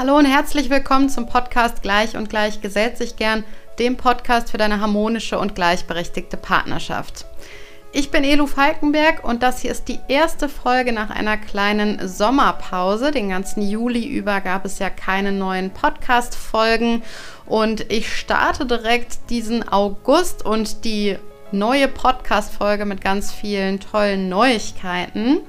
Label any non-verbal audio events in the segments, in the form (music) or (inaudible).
Hallo und herzlich willkommen zum Podcast Gleich und Gleich gesellt sich gern, dem Podcast für deine harmonische und gleichberechtigte Partnerschaft. Ich bin Elu Falkenberg und das hier ist die erste Folge nach einer kleinen Sommerpause. Den ganzen Juli über gab es ja keine neuen Podcast-Folgen und ich starte direkt diesen August und die neue Podcast-Folge mit ganz vielen tollen Neuigkeiten.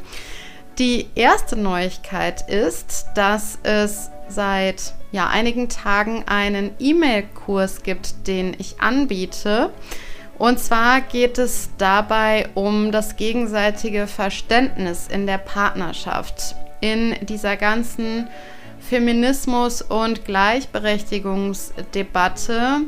Die erste Neuigkeit ist, dass es seit ja, einigen Tagen einen E-Mail-Kurs gibt, den ich anbiete. Und zwar geht es dabei um das gegenseitige Verständnis in der Partnerschaft. In dieser ganzen Feminismus- und Gleichberechtigungsdebatte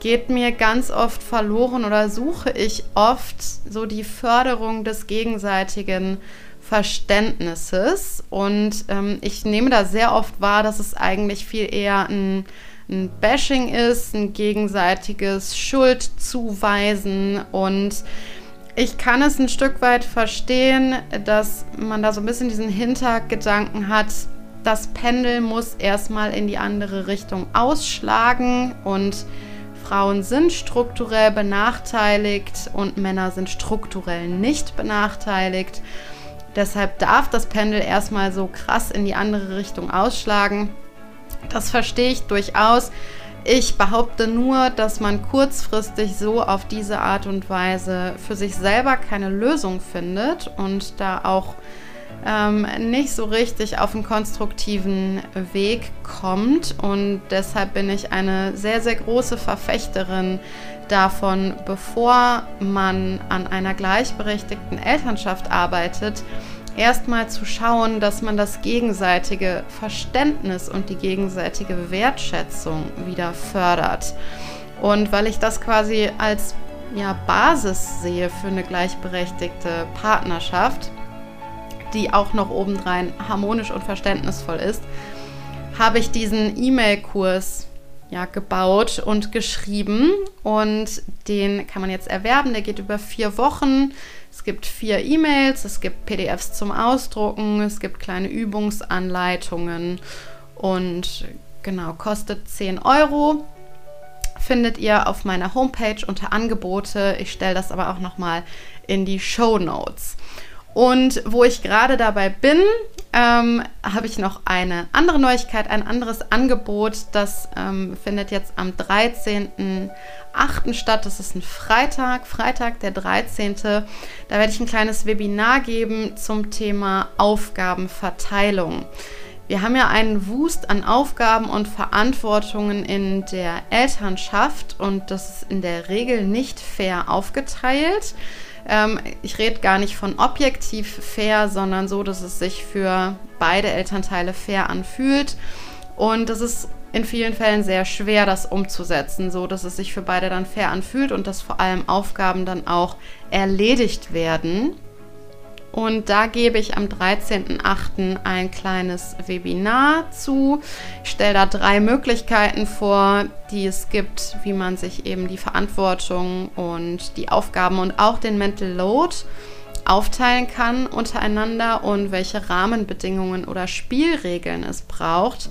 geht mir ganz oft verloren oder suche ich oft so die Förderung des gegenseitigen Verständnisses Verständnisses. Und ähm, ich nehme da sehr oft wahr, dass es eigentlich viel eher ein, ein Bashing ist, ein gegenseitiges Schuldzuweisen und ich kann es ein Stück weit verstehen, dass man da so ein bisschen diesen Hintergedanken hat, das Pendel muss erstmal in die andere Richtung ausschlagen und Frauen sind strukturell benachteiligt und Männer sind strukturell nicht benachteiligt. Deshalb darf das Pendel erstmal so krass in die andere Richtung ausschlagen. Das verstehe ich durchaus. Ich behaupte nur, dass man kurzfristig so auf diese Art und Weise für sich selber keine Lösung findet und da auch ähm, nicht so richtig auf einen konstruktiven Weg kommt. Und deshalb bin ich eine sehr, sehr große Verfechterin davon, bevor man an einer gleichberechtigten Elternschaft arbeitet, erstmal zu schauen, dass man das gegenseitige Verständnis und die gegenseitige Wertschätzung wieder fördert. Und weil ich das quasi als ja, Basis sehe für eine gleichberechtigte Partnerschaft, die auch noch obendrein harmonisch und verständnisvoll ist, habe ich diesen E-Mail-Kurs ja, gebaut und geschrieben und den kann man jetzt erwerben. Der geht über vier Wochen. Es gibt vier E-Mails, es gibt PDFs zum Ausdrucken, es gibt kleine Übungsanleitungen und genau, kostet 10 Euro. Findet ihr auf meiner Homepage unter Angebote. Ich stelle das aber auch nochmal in die Show Notes. Und wo ich gerade dabei bin, ähm, habe ich noch eine andere Neuigkeit, ein anderes Angebot. Das ähm, findet jetzt am 13.08. statt. Das ist ein Freitag, Freitag der 13. Da werde ich ein kleines Webinar geben zum Thema Aufgabenverteilung. Wir haben ja einen Wust an Aufgaben und Verantwortungen in der Elternschaft und das ist in der Regel nicht fair aufgeteilt. Ähm, ich rede gar nicht von objektiv fair, sondern so, dass es sich für beide Elternteile fair anfühlt. Und es ist in vielen Fällen sehr schwer, das umzusetzen, so dass es sich für beide dann fair anfühlt und dass vor allem Aufgaben dann auch erledigt werden. Und da gebe ich am 13.08. ein kleines Webinar zu. Ich stelle da drei Möglichkeiten vor, die es gibt, wie man sich eben die Verantwortung und die Aufgaben und auch den Mental Load aufteilen kann untereinander und welche Rahmenbedingungen oder Spielregeln es braucht,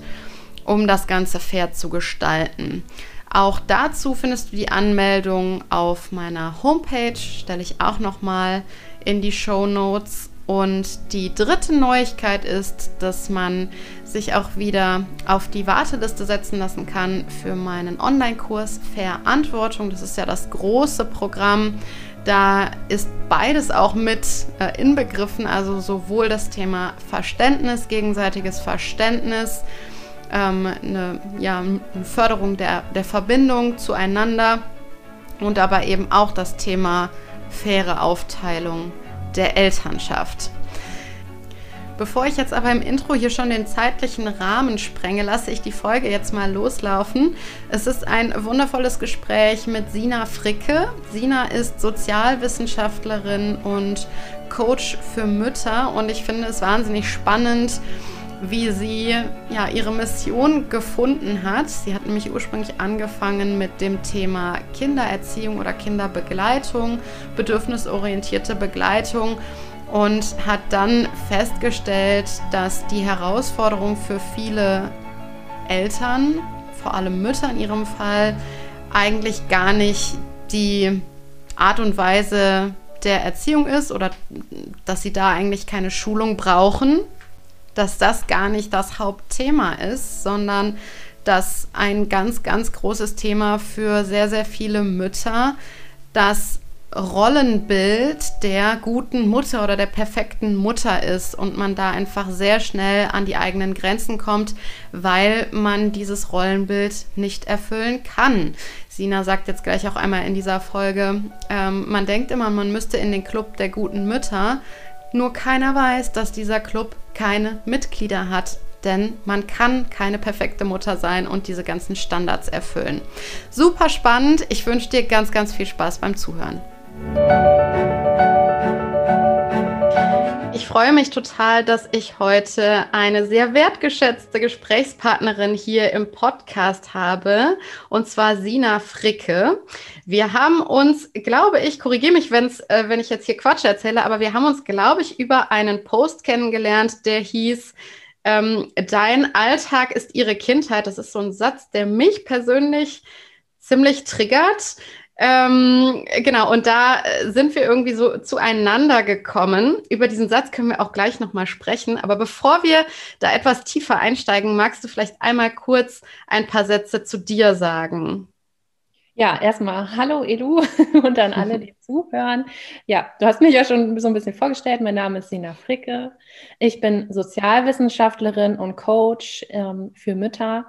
um das Ganze fair zu gestalten. Auch dazu findest du die Anmeldung auf meiner Homepage, stelle ich auch nochmal in die Show Notes. Und die dritte Neuigkeit ist, dass man sich auch wieder auf die Warteliste setzen lassen kann für meinen Online-Kurs Verantwortung. Das ist ja das große Programm. Da ist beides auch mit äh, inbegriffen, also sowohl das Thema Verständnis, gegenseitiges Verständnis, ähm, eine, ja, eine Förderung der, der Verbindung zueinander und aber eben auch das Thema faire Aufteilung der Elternschaft. Bevor ich jetzt aber im Intro hier schon den zeitlichen Rahmen sprenge, lasse ich die Folge jetzt mal loslaufen. Es ist ein wundervolles Gespräch mit Sina Fricke. Sina ist Sozialwissenschaftlerin und Coach für Mütter und ich finde es wahnsinnig spannend, wie sie ja, ihre Mission gefunden hat. Sie hat nämlich ursprünglich angefangen mit dem Thema Kindererziehung oder Kinderbegleitung, bedürfnisorientierte Begleitung und hat dann festgestellt, dass die Herausforderung für viele Eltern, vor allem Mütter in ihrem Fall, eigentlich gar nicht die Art und Weise der Erziehung ist oder dass sie da eigentlich keine Schulung brauchen, dass das gar nicht das Hauptthema ist, sondern dass ein ganz, ganz großes Thema für sehr, sehr viele Mütter das Rollenbild der guten Mutter oder der perfekten Mutter ist und man da einfach sehr schnell an die eigenen Grenzen kommt, weil man dieses Rollenbild nicht erfüllen kann. Sina sagt jetzt gleich auch einmal in dieser Folge, ähm, man denkt immer, man müsste in den Club der guten Mütter, nur keiner weiß, dass dieser Club keine Mitglieder hat denn man kann keine perfekte Mutter sein und diese ganzen Standards erfüllen. Super spannend. Ich wünsche dir ganz, ganz viel Spaß beim Zuhören. Ich freue mich total, dass ich heute eine sehr wertgeschätzte Gesprächspartnerin hier im Podcast habe, und zwar Sina Fricke. Wir haben uns, glaube ich, korrigiere mich, wenn's, äh, wenn ich jetzt hier Quatsch erzähle, aber wir haben uns, glaube ich, über einen Post kennengelernt, der hieß, ähm, Dein Alltag ist ihre Kindheit. Das ist so ein Satz, der mich persönlich ziemlich triggert. Ähm, genau, und da äh, sind wir irgendwie so zueinander gekommen. Über diesen Satz können wir auch gleich nochmal sprechen. Aber bevor wir da etwas tiefer einsteigen, magst du vielleicht einmal kurz ein paar Sätze zu dir sagen? Ja, erstmal Hallo Edu (laughs) und an alle, die zuhören. Ja, du hast mich ja schon so ein bisschen vorgestellt. Mein Name ist Sina Fricke. Ich bin Sozialwissenschaftlerin und Coach ähm, für Mütter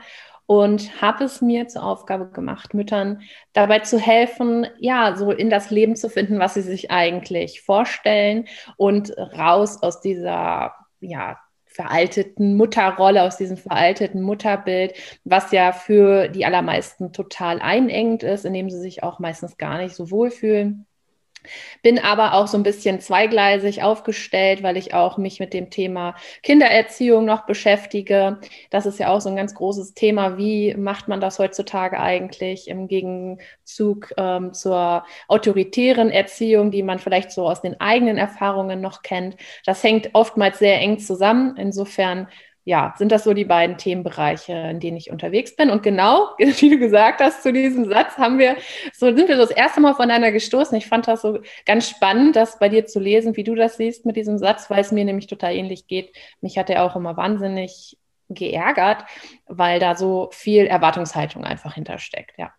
und habe es mir zur Aufgabe gemacht, Müttern dabei zu helfen, ja, so in das Leben zu finden, was sie sich eigentlich vorstellen und raus aus dieser, ja, veralteten Mutterrolle, aus diesem veralteten Mutterbild, was ja für die allermeisten total einengend ist, indem sie sich auch meistens gar nicht so wohlfühlen. Bin aber auch so ein bisschen zweigleisig aufgestellt, weil ich auch mich mit dem Thema Kindererziehung noch beschäftige. Das ist ja auch so ein ganz großes Thema. Wie macht man das heutzutage eigentlich im Gegenzug ähm, zur autoritären Erziehung, die man vielleicht so aus den eigenen Erfahrungen noch kennt? Das hängt oftmals sehr eng zusammen. Insofern ja, sind das so die beiden Themenbereiche, in denen ich unterwegs bin. Und genau, (laughs) wie du gesagt hast, zu diesem Satz haben wir, so sind wir so das erste Mal voneinander gestoßen. Ich fand das so ganz spannend, das bei dir zu lesen, wie du das siehst mit diesem Satz, weil es mir nämlich total ähnlich geht. Mich hat er auch immer wahnsinnig geärgert, weil da so viel Erwartungshaltung einfach hintersteckt, ja.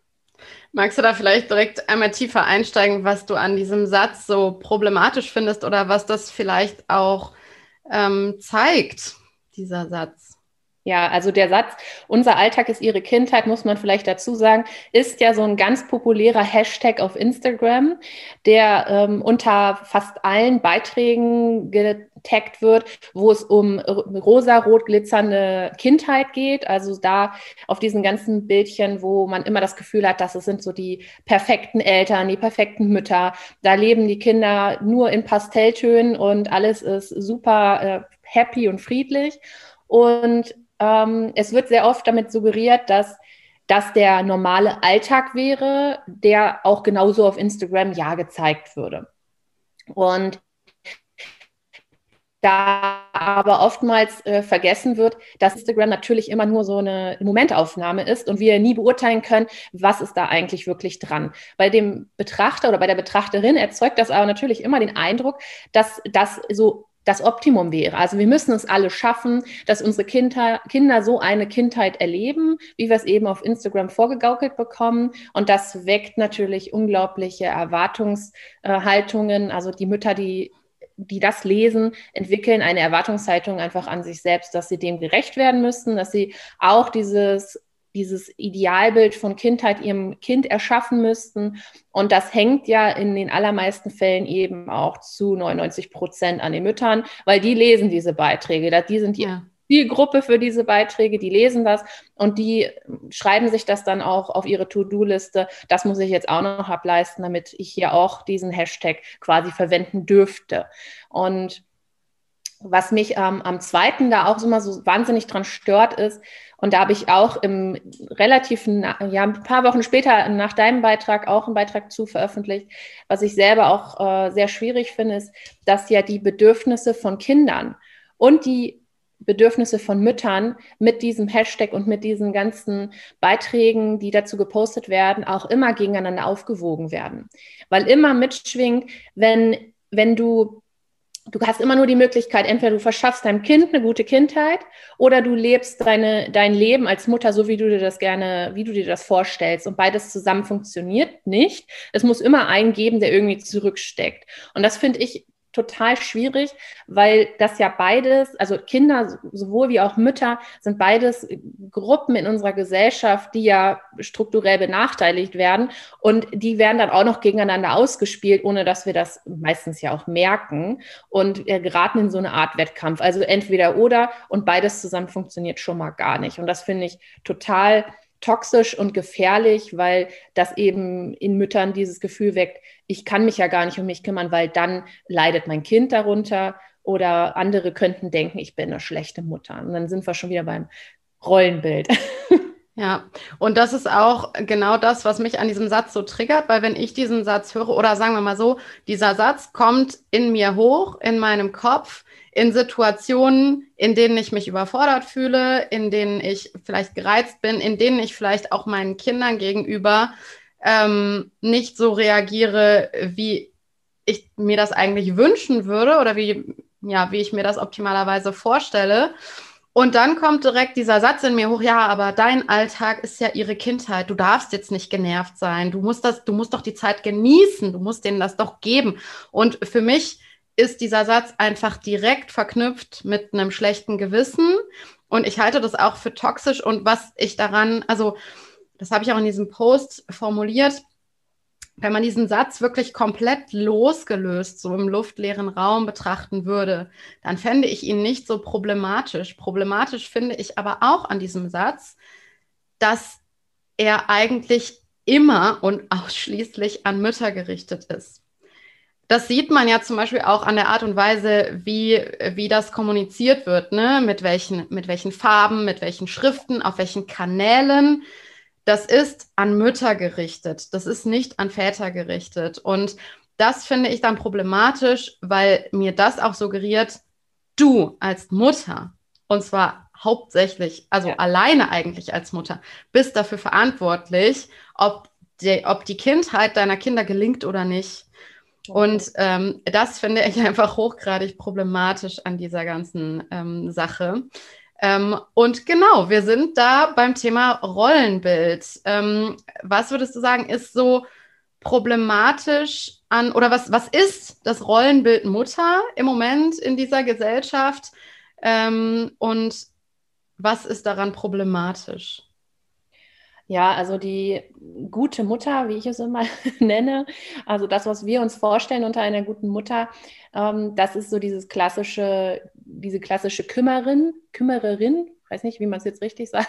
Magst du da vielleicht direkt einmal tiefer einsteigen, was du an diesem Satz so problematisch findest oder was das vielleicht auch ähm, zeigt? Dieser Satz? Ja, also der Satz, unser Alltag ist ihre Kindheit, muss man vielleicht dazu sagen, ist ja so ein ganz populärer Hashtag auf Instagram, der ähm, unter fast allen Beiträgen getaggt wird, wo es um rosa-rot glitzernde Kindheit geht. Also da auf diesen ganzen Bildchen, wo man immer das Gefühl hat, dass es sind so die perfekten Eltern, die perfekten Mütter. Da leben die Kinder nur in Pastelltönen und alles ist super äh, happy und friedlich. Und ähm, es wird sehr oft damit suggeriert, dass das der normale Alltag wäre, der auch genauso auf Instagram ja gezeigt würde. Und da aber oftmals äh, vergessen wird, dass Instagram natürlich immer nur so eine Momentaufnahme ist und wir nie beurteilen können, was ist da eigentlich wirklich dran. Bei dem Betrachter oder bei der Betrachterin erzeugt das aber natürlich immer den Eindruck, dass das so das Optimum wäre. Also wir müssen es alle schaffen, dass unsere Kinder, Kinder so eine Kindheit erleben, wie wir es eben auf Instagram vorgegaukelt bekommen. Und das weckt natürlich unglaubliche Erwartungshaltungen. Also die Mütter, die die das lesen, entwickeln eine Erwartungshaltung einfach an sich selbst, dass sie dem gerecht werden müssen, dass sie auch dieses dieses Idealbild von Kindheit ihrem Kind erschaffen müssten. Und das hängt ja in den allermeisten Fällen eben auch zu 99 Prozent an den Müttern, weil die lesen diese Beiträge. Die sind die ja. Zielgruppe für diese Beiträge, die lesen das und die schreiben sich das dann auch auf ihre To-Do-Liste. Das muss ich jetzt auch noch ableisten, damit ich hier auch diesen Hashtag quasi verwenden dürfte. Und was mich ähm, am zweiten da auch immer so wahnsinnig dran stört, ist, und da habe ich auch im relativ, ja, ein paar Wochen später nach deinem Beitrag auch einen Beitrag zu veröffentlicht. Was ich selber auch äh, sehr schwierig finde, ist, dass ja die Bedürfnisse von Kindern und die Bedürfnisse von Müttern mit diesem Hashtag und mit diesen ganzen Beiträgen, die dazu gepostet werden, auch immer gegeneinander aufgewogen werden. Weil immer mitschwingt, wenn, wenn du du hast immer nur die Möglichkeit, entweder du verschaffst deinem Kind eine gute Kindheit oder du lebst deine, dein Leben als Mutter so, wie du dir das gerne, wie du dir das vorstellst. Und beides zusammen funktioniert nicht. Es muss immer einen geben, der irgendwie zurücksteckt. Und das finde ich total schwierig, weil das ja beides, also Kinder sowohl wie auch Mütter sind beides Gruppen in unserer Gesellschaft, die ja strukturell benachteiligt werden und die werden dann auch noch gegeneinander ausgespielt, ohne dass wir das meistens ja auch merken und geraten in so eine Art Wettkampf. Also entweder oder und beides zusammen funktioniert schon mal gar nicht und das finde ich total toxisch und gefährlich, weil das eben in Müttern dieses Gefühl weckt, ich kann mich ja gar nicht um mich kümmern, weil dann leidet mein Kind darunter oder andere könnten denken, ich bin eine schlechte Mutter. Und dann sind wir schon wieder beim Rollenbild. (laughs) Ja, und das ist auch genau das, was mich an diesem Satz so triggert, weil wenn ich diesen Satz höre, oder sagen wir mal so, dieser Satz kommt in mir hoch, in meinem Kopf, in Situationen, in denen ich mich überfordert fühle, in denen ich vielleicht gereizt bin, in denen ich vielleicht auch meinen Kindern gegenüber ähm, nicht so reagiere, wie ich mir das eigentlich wünschen würde oder wie, ja, wie ich mir das optimalerweise vorstelle. Und dann kommt direkt dieser Satz in mir hoch, ja, aber dein Alltag ist ja ihre Kindheit. Du darfst jetzt nicht genervt sein. Du musst das, du musst doch die Zeit genießen. Du musst denen das doch geben. Und für mich ist dieser Satz einfach direkt verknüpft mit einem schlechten Gewissen. Und ich halte das auch für toxisch. Und was ich daran, also das habe ich auch in diesem Post formuliert, wenn man diesen Satz wirklich komplett losgelöst, so im luftleeren Raum betrachten würde, dann fände ich ihn nicht so problematisch. Problematisch finde ich aber auch an diesem Satz, dass er eigentlich immer und (laughs) ausschließlich an Mütter gerichtet ist. Das sieht man ja zum Beispiel auch an der Art und Weise, wie, wie das kommuniziert wird, ne? mit, welchen, mit welchen Farben, mit welchen Schriften, auf welchen Kanälen. Das ist an Mütter gerichtet, das ist nicht an Väter gerichtet. Und das finde ich dann problematisch, weil mir das auch suggeriert, du als Mutter, und zwar hauptsächlich, also ja. alleine eigentlich als Mutter, bist dafür verantwortlich, ob die, ob die Kindheit deiner Kinder gelingt oder nicht. Und ähm, das finde ich (laughs) einfach hochgradig problematisch an dieser ganzen ähm, Sache. Ähm, und genau, wir sind da beim Thema Rollenbild. Ähm, was würdest du sagen, ist so problematisch an, oder was, was ist das Rollenbild Mutter im Moment in dieser Gesellschaft? Ähm, und was ist daran problematisch? Ja, also die gute Mutter, wie ich es immer (laughs) nenne, also das, was wir uns vorstellen unter einer guten Mutter, ähm, das ist so dieses klassische, diese klassische Kümmerin, Kümmererin, weiß nicht, wie man es jetzt richtig (laughs) sagt.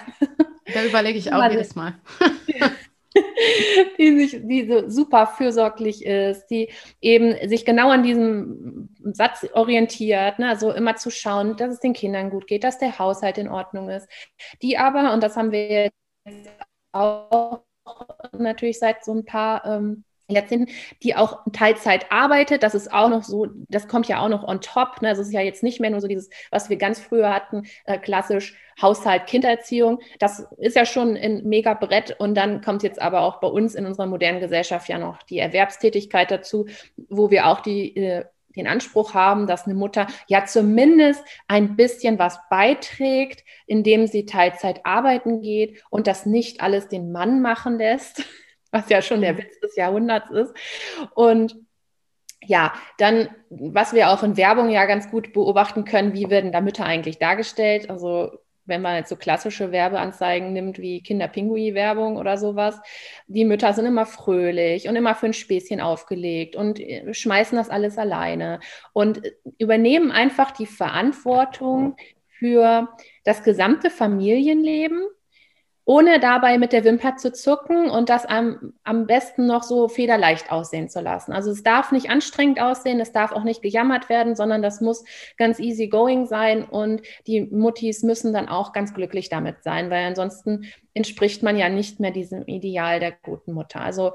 Da überlege ich auch jedes Mal. (laughs) die, sich, die so super fürsorglich ist, die eben sich genau an diesem Satz orientiert, ne? also immer zu schauen, dass es den Kindern gut geht, dass der Haushalt in Ordnung ist. Die aber, und das haben wir jetzt auch natürlich seit so ein paar ähm, Jahrzehnten, die auch Teilzeit arbeitet. Das ist auch noch so, das kommt ja auch noch on top. Ne? Es ist ja jetzt nicht mehr nur so dieses, was wir ganz früher hatten, äh, klassisch Haushalt, Kindererziehung. Das ist ja schon ein mega Brett. Und dann kommt jetzt aber auch bei uns in unserer modernen Gesellschaft ja noch die Erwerbstätigkeit dazu, wo wir auch die äh, den Anspruch haben, dass eine Mutter ja zumindest ein bisschen was beiträgt, indem sie Teilzeit arbeiten geht und das nicht alles den Mann machen lässt, (laughs) was ja schon der mhm. Witz des Jahrhunderts ist. Und ja, dann, was wir auch in Werbung ja ganz gut beobachten können, wie werden da Mütter eigentlich dargestellt? Also wenn man jetzt so klassische Werbeanzeigen nimmt wie Kinderpingui-Werbung oder sowas, die Mütter sind immer fröhlich und immer für ein Späßchen aufgelegt und äh, schmeißen das alles alleine und äh, übernehmen einfach die Verantwortung für das gesamte Familienleben ohne dabei mit der Wimper zu zucken und das am, am besten noch so federleicht aussehen zu lassen. Also es darf nicht anstrengend aussehen, es darf auch nicht gejammert werden, sondern das muss ganz easy going sein und die Muttis müssen dann auch ganz glücklich damit sein, weil ansonsten entspricht man ja nicht mehr diesem Ideal der guten Mutter. Also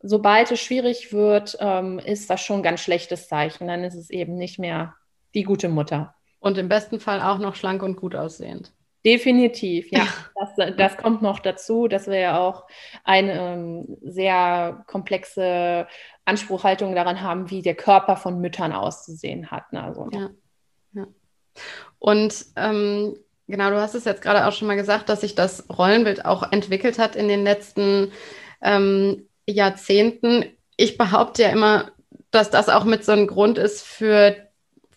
sobald es schwierig wird, ähm, ist das schon ein ganz schlechtes Zeichen. Dann ist es eben nicht mehr die gute Mutter. Und im besten Fall auch noch schlank und gut aussehend. Definitiv, ja. Das, das, kommt noch dazu, dass wir ja auch eine ähm, sehr komplexe Anspruchhaltung daran haben, wie der Körper von Müttern auszusehen hat. Ne? Also, ja. ja. Und ähm, genau, du hast es jetzt gerade auch schon mal gesagt, dass sich das Rollenbild auch entwickelt hat in den letzten ähm, Jahrzehnten. Ich behaupte ja immer, dass das auch mit so einem Grund ist für,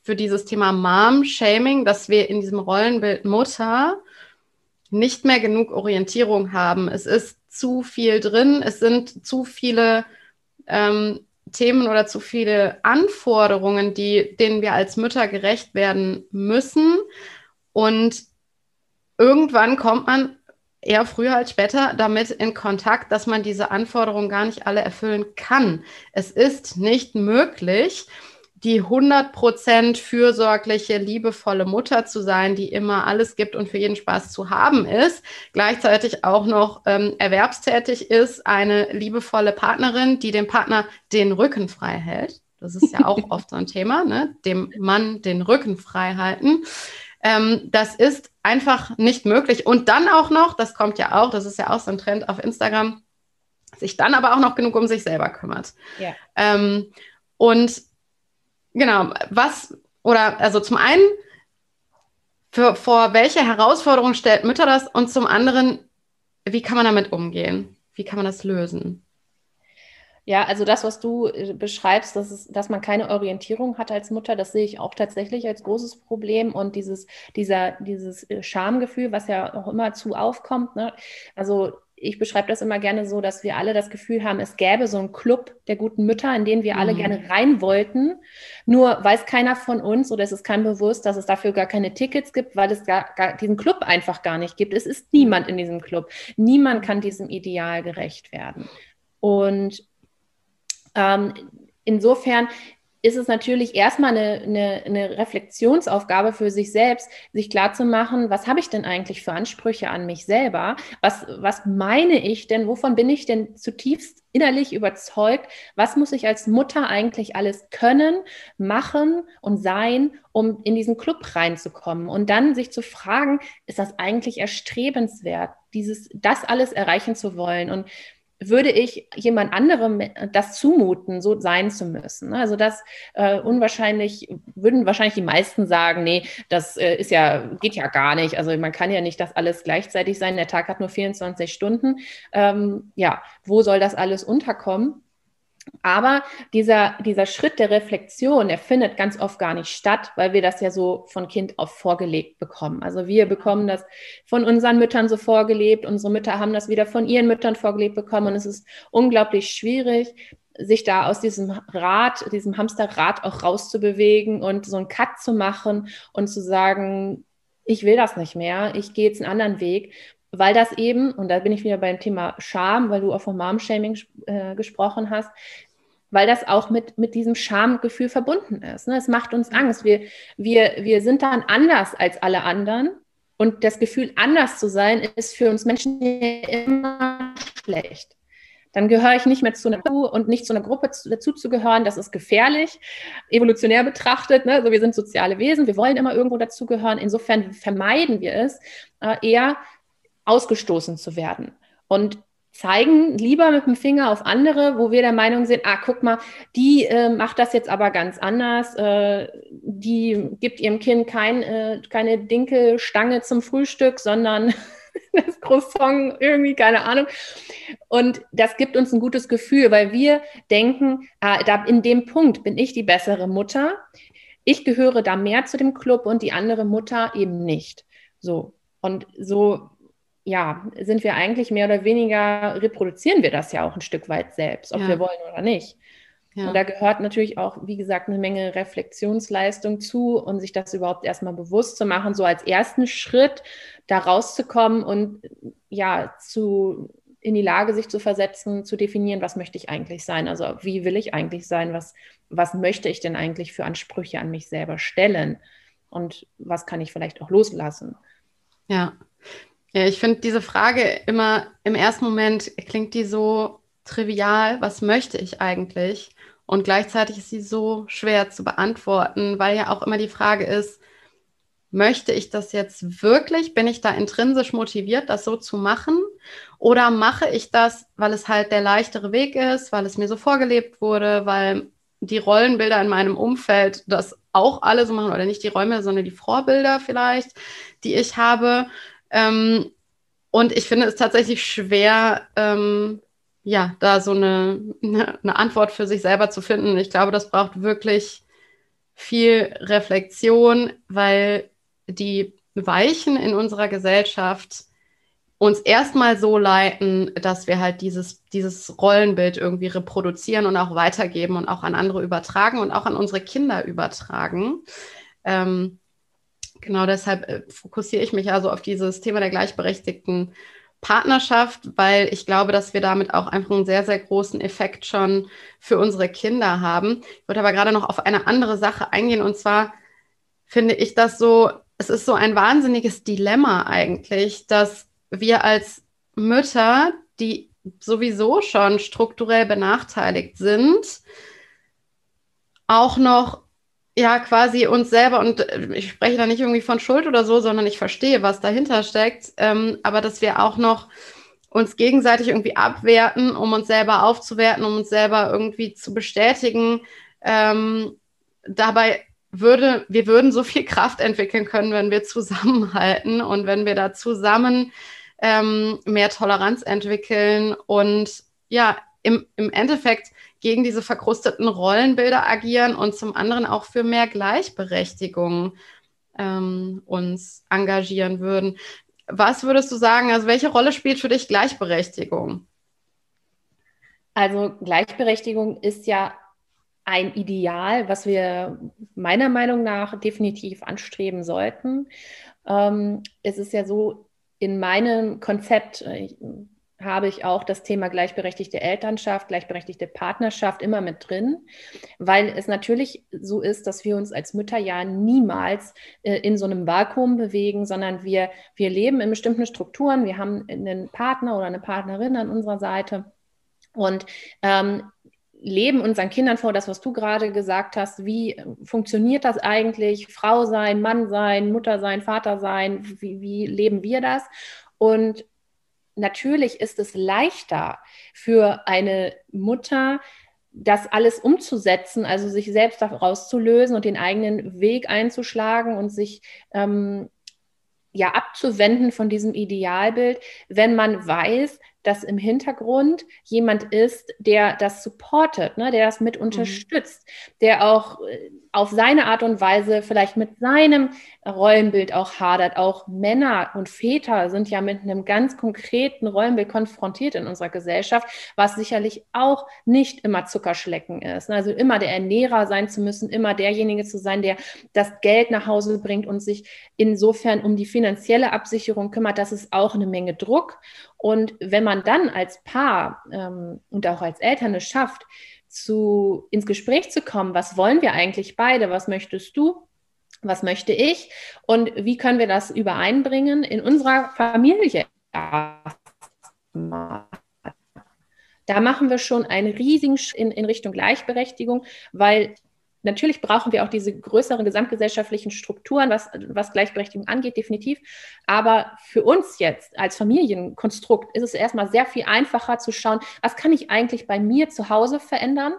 für dieses Thema Mom-Shaming, dass wir in diesem Rollenbild Mutter nicht mehr genug Orientierung haben. Es ist zu viel drin, es sind zu viele ähm, Themen oder zu viele Anforderungen, die, denen wir als Mütter gerecht werden müssen. Und irgendwann kommt man eher früher als später damit in Kontakt, dass man diese Anforderungen gar nicht alle erfüllen kann. Es ist nicht möglich, die 100% fürsorgliche, liebevolle Mutter zu sein, die immer alles gibt und für jeden Spaß zu haben ist, gleichzeitig auch noch ähm, erwerbstätig ist, eine liebevolle Partnerin, die dem Partner den Rücken frei hält. Das ist ja auch (laughs) oft so ein Thema, ne? dem Mann den Rücken frei halten. Ähm, das ist einfach nicht möglich. Und dann auch noch, das kommt ja auch, das ist ja auch so ein Trend auf Instagram, sich dann aber auch noch genug um sich selber kümmert. Ja. Ähm, und Genau, was oder also zum einen, für, vor welche Herausforderung stellt Mütter das und zum anderen, wie kann man damit umgehen? Wie kann man das lösen? Ja, also das, was du äh, beschreibst, dass, es, dass man keine Orientierung hat als Mutter, das sehe ich auch tatsächlich als großes Problem. Und dieses, dieser, dieses äh, Schamgefühl, was ja auch immer zu aufkommt. Ne? Also ich beschreibe das immer gerne so, dass wir alle das Gefühl haben, es gäbe so einen Club der guten Mütter, in den wir alle mhm. gerne rein wollten. Nur weiß keiner von uns oder es ist kein bewusst, dass es dafür gar keine Tickets gibt, weil es gar, gar diesen Club einfach gar nicht gibt. Es ist niemand in diesem Club. Niemand kann diesem Ideal gerecht werden. Und ähm, insofern ist es natürlich erstmal eine, eine, eine, Reflexionsaufgabe für sich selbst, sich klarzumachen, was habe ich denn eigentlich für Ansprüche an mich selber? Was, was meine ich denn? Wovon bin ich denn zutiefst innerlich überzeugt? Was muss ich als Mutter eigentlich alles können, machen und sein, um in diesen Club reinzukommen? Und dann sich zu fragen, ist das eigentlich erstrebenswert, dieses, das alles erreichen zu wollen? Und würde ich jemand anderem das zumuten, so sein zu müssen. Also das äh, unwahrscheinlich, würden wahrscheinlich die meisten sagen, nee, das äh, ist ja, geht ja gar nicht. Also man kann ja nicht das alles gleichzeitig sein. Der Tag hat nur 24 Stunden. Ähm, ja, wo soll das alles unterkommen? Aber dieser, dieser Schritt der Reflexion, der findet ganz oft gar nicht statt, weil wir das ja so von Kind auf vorgelegt bekommen. Also wir bekommen das von unseren Müttern so vorgelebt, unsere Mütter haben das wieder von ihren Müttern vorgelebt bekommen und es ist unglaublich schwierig, sich da aus diesem Rad, diesem Hamsterrad auch rauszubewegen und so einen Cut zu machen und zu sagen, ich will das nicht mehr, ich gehe jetzt einen anderen Weg weil das eben, und da bin ich wieder beim Thema Scham, weil du auch vom Mom-Shaming äh, gesprochen hast, weil das auch mit, mit diesem Schamgefühl verbunden ist. Ne? Es macht uns Angst. Wir, wir, wir sind dann anders als alle anderen. Und das Gefühl, anders zu sein, ist für uns Menschen immer schlecht. Dann gehöre ich nicht mehr zu einer Gruppe und nicht zu einer Gruppe dazu zu gehören. Das ist gefährlich, evolutionär betrachtet. Ne? Also wir sind soziale Wesen, wir wollen immer irgendwo dazugehören. Insofern vermeiden wir es äh, eher, ausgestoßen zu werden. Und zeigen lieber mit dem Finger auf andere, wo wir der Meinung sind, ah, guck mal, die äh, macht das jetzt aber ganz anders, äh, die gibt ihrem Kind kein, äh, keine Dinkelstange zum Frühstück, sondern (laughs) das Croissant, irgendwie, keine Ahnung. Und das gibt uns ein gutes Gefühl, weil wir denken, ah, da, in dem Punkt bin ich die bessere Mutter. Ich gehöre da mehr zu dem Club und die andere Mutter eben nicht. So. Und so ja, sind wir eigentlich mehr oder weniger, reproduzieren wir das ja auch ein Stück weit selbst, ob ja. wir wollen oder nicht. Ja. Und da gehört natürlich auch, wie gesagt, eine Menge Reflexionsleistung zu und sich das überhaupt erstmal bewusst zu machen, so als ersten Schritt da rauszukommen und ja, zu in die Lage, sich zu versetzen, zu definieren, was möchte ich eigentlich sein? Also wie will ich eigentlich sein? Was, was möchte ich denn eigentlich für Ansprüche an mich selber stellen? Und was kann ich vielleicht auch loslassen? Ja, ja, ich finde diese Frage immer im ersten Moment klingt die so trivial, was möchte ich eigentlich? Und gleichzeitig ist sie so schwer zu beantworten, weil ja auch immer die Frage ist, möchte ich das jetzt wirklich? Bin ich da intrinsisch motiviert, das so zu machen? Oder mache ich das, weil es halt der leichtere Weg ist, weil es mir so vorgelebt wurde, weil die Rollenbilder in meinem Umfeld das auch alle so machen, oder nicht die Räume, sondern die Vorbilder vielleicht, die ich habe. Ähm, und ich finde es tatsächlich schwer, ähm, ja, da so eine, eine, Antwort für sich selber zu finden. Ich glaube, das braucht wirklich viel Reflexion, weil die Weichen in unserer Gesellschaft uns erstmal so leiten, dass wir halt dieses, dieses Rollenbild irgendwie reproduzieren und auch weitergeben und auch an andere übertragen und auch an unsere Kinder übertragen. Ähm, genau deshalb äh, fokussiere ich mich also auf dieses Thema der gleichberechtigten Partnerschaft, weil ich glaube, dass wir damit auch einfach einen sehr, sehr großen Effekt schon für unsere Kinder haben. Ich würde aber gerade noch auf eine andere Sache eingehen und zwar finde ich das so, es ist so ein wahnsinniges Dilemma eigentlich, dass wir als Mütter, die sowieso schon strukturell benachteiligt sind, auch noch ja quasi uns selber, und äh, ich spreche da nicht irgendwie von Schuld oder so, sondern ich verstehe, was dahinter steckt, ähm, aber dass wir auch noch uns gegenseitig irgendwie abwerten, um uns selber aufzuwerten, um uns selber irgendwie zu bestätigen. Ähm, dabei würde, wir würden so viel Kraft entwickeln können, wenn wir zusammenhalten und wenn wir da zusammen ähm, mehr Toleranz entwickeln und ja, im, im Endeffekt gegen diese verkrusteten Rollenbilder agieren und zum anderen auch für mehr Gleichberechtigung ähm, uns engagieren würden. Was würdest du sagen, also welche Rolle spielt für dich Gleichberechtigung? Also Gleichberechtigung ist ja ein Ideal, was wir meiner Meinung nach definitiv anstreben sollten. Ähm, es ist ja so, in meinem Konzept, äh, habe ich auch das Thema gleichberechtigte Elternschaft, gleichberechtigte Partnerschaft immer mit drin, weil es natürlich so ist, dass wir uns als Mütter ja niemals äh, in so einem Vakuum bewegen, sondern wir, wir leben in bestimmten Strukturen, wir haben einen Partner oder eine Partnerin an unserer Seite und ähm, leben unseren Kindern vor, das, was du gerade gesagt hast, wie funktioniert das eigentlich, Frau sein, Mann sein, Mutter sein, Vater sein, wie, wie leben wir das? Und natürlich ist es leichter für eine Mutter, das alles umzusetzen, also sich selbst daraus zu lösen und den eigenen Weg einzuschlagen und sich ähm, ja abzuwenden von diesem Idealbild, wenn man weiß, dass im Hintergrund jemand ist, der das supportet, ne, der das mit mhm. unterstützt, mhm. der auch äh, auf seine Art und Weise vielleicht mit seinem Rollenbild auch hadert. Auch Männer und Väter sind ja mit einem ganz konkreten Rollenbild konfrontiert in unserer Gesellschaft, was sicherlich auch nicht immer Zuckerschlecken ist. Also immer der Ernährer sein zu müssen, immer derjenige zu sein, der das Geld nach Hause bringt und sich insofern um die finanzielle Absicherung kümmert. Das ist auch eine Menge Druck. Und wenn man dann als Paar ähm, und auch als Eltern es schafft, zu, ins Gespräch zu kommen, was wollen wir eigentlich beide, was möchtest du, was möchte ich? Und wie können wir das übereinbringen in unserer Familie. Da machen wir schon einen riesigen Schritt in, in Richtung Gleichberechtigung, weil Natürlich brauchen wir auch diese größeren gesamtgesellschaftlichen Strukturen, was, was Gleichberechtigung angeht, definitiv. Aber für uns jetzt als Familienkonstrukt ist es erstmal sehr viel einfacher zu schauen, was kann ich eigentlich bei mir zu Hause verändern,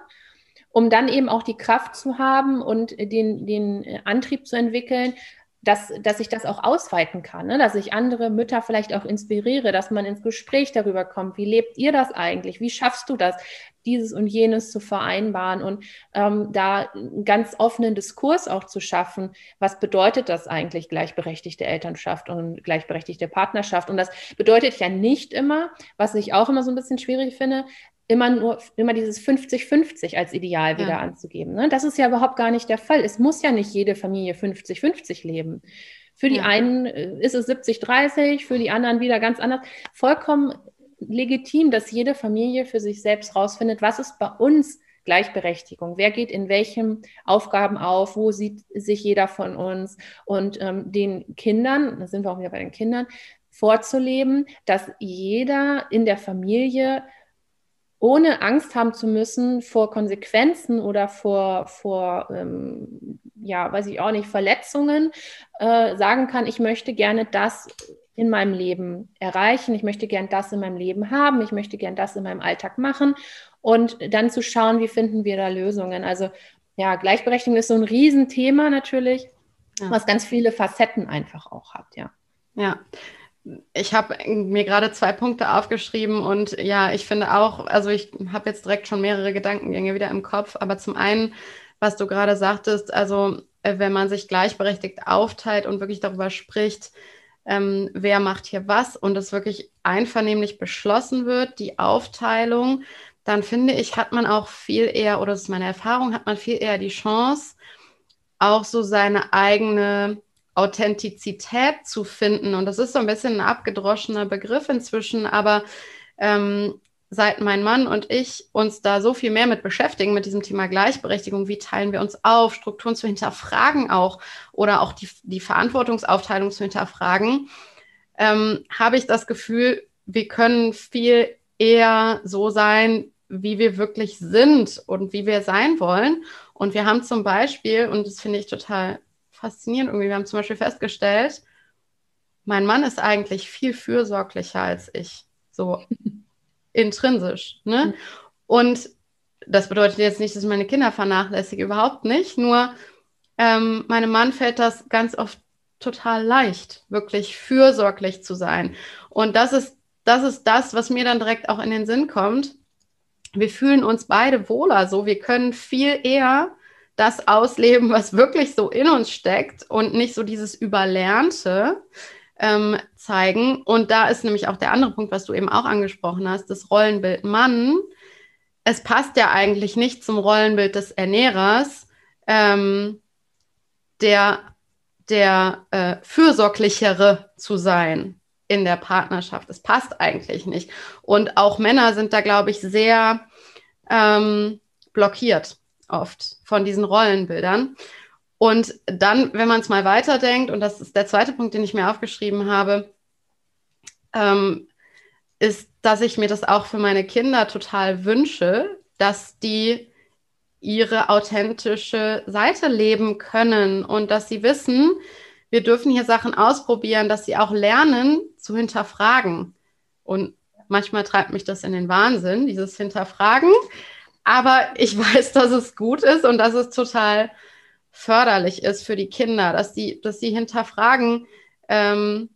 um dann eben auch die Kraft zu haben und den, den Antrieb zu entwickeln, dass, dass ich das auch ausweiten kann, ne? dass ich andere Mütter vielleicht auch inspiriere, dass man ins Gespräch darüber kommt, wie lebt ihr das eigentlich, wie schaffst du das, dieses und jenes zu vereinbaren und ähm, da einen ganz offenen Diskurs auch zu schaffen, was bedeutet das eigentlich gleichberechtigte Elternschaft und gleichberechtigte Partnerschaft und das bedeutet ja nicht immer, was ich auch immer so ein bisschen schwierig finde, immer nur immer dieses 50-50 als Ideal wieder ja. anzugeben. Ne? Das ist ja überhaupt gar nicht der Fall. Es muss ja nicht jede Familie 50-50 leben. Für die ja. einen äh, ist es 70-30, für die anderen wieder ganz anders. Vollkommen legitim, dass jede Familie für sich selbst rausfindet, was ist bei uns Gleichberechtigung. Wer geht in welchen Aufgaben auf? Wo sieht sich jeder von uns? Und ähm, den Kindern, da sind wir auch wieder bei den Kindern, vorzuleben, dass jeder in der Familie ohne Angst haben zu müssen vor Konsequenzen oder vor, vor ähm, ja, weiß ich auch nicht, Verletzungen äh, sagen kann, ich möchte gerne das in meinem Leben erreichen, ich möchte gern das in meinem Leben haben, ich möchte gern das in meinem Alltag machen und dann zu schauen, wie finden wir da Lösungen. Also ja, Gleichberechtigung ist so ein Riesenthema natürlich, ja. was ganz viele Facetten einfach auch hat, ja. Ja. Ich habe mir gerade zwei Punkte aufgeschrieben und ja, ich finde auch, also ich habe jetzt direkt schon mehrere Gedankengänge wieder im Kopf, aber zum einen, was du gerade sagtest, also äh, wenn man sich gleichberechtigt aufteilt und wirklich darüber spricht, ähm, wer macht hier was und es wirklich einvernehmlich beschlossen wird, die Aufteilung, dann finde ich, hat man auch viel eher, oder das ist meine Erfahrung, hat man viel eher die Chance, auch so seine eigene Authentizität zu finden. Und das ist so ein bisschen ein abgedroschener Begriff inzwischen, aber ähm, seit mein Mann und ich uns da so viel mehr mit beschäftigen, mit diesem Thema Gleichberechtigung, wie teilen wir uns auf, Strukturen zu hinterfragen auch oder auch die, die Verantwortungsaufteilung zu hinterfragen, ähm, habe ich das Gefühl, wir können viel eher so sein, wie wir wirklich sind und wie wir sein wollen. Und wir haben zum Beispiel, und das finde ich total faszinierend irgendwie, wir haben zum Beispiel festgestellt, mein Mann ist eigentlich viel fürsorglicher als ich. So (laughs) intrinsisch. Ne? Mhm. Und das bedeutet jetzt nicht, dass ich meine Kinder vernachlässige, überhaupt nicht. Nur ähm, meinem Mann fällt das ganz oft total leicht, wirklich fürsorglich zu sein. Und das ist, das ist das, was mir dann direkt auch in den Sinn kommt. Wir fühlen uns beide wohler so. Wir können viel eher das ausleben, was wirklich so in uns steckt und nicht so dieses Überlernte ähm, zeigen. Und da ist nämlich auch der andere Punkt, was du eben auch angesprochen hast, das Rollenbild Mann. Es passt ja eigentlich nicht zum Rollenbild des Ernährers, ähm, der, der äh, fürsorglichere zu sein in der Partnerschaft. Es passt eigentlich nicht. Und auch Männer sind da, glaube ich, sehr ähm, blockiert oft von diesen Rollenbildern. Und dann, wenn man es mal weiterdenkt, und das ist der zweite Punkt, den ich mir aufgeschrieben habe, ähm, ist, dass ich mir das auch für meine Kinder total wünsche, dass die ihre authentische Seite leben können und dass sie wissen, wir dürfen hier Sachen ausprobieren, dass sie auch lernen zu hinterfragen. Und manchmal treibt mich das in den Wahnsinn, dieses Hinterfragen. Aber ich (laughs) weiß, dass es gut ist und dass es total förderlich ist für die Kinder, dass die, dass sie hinterfragen, ähm,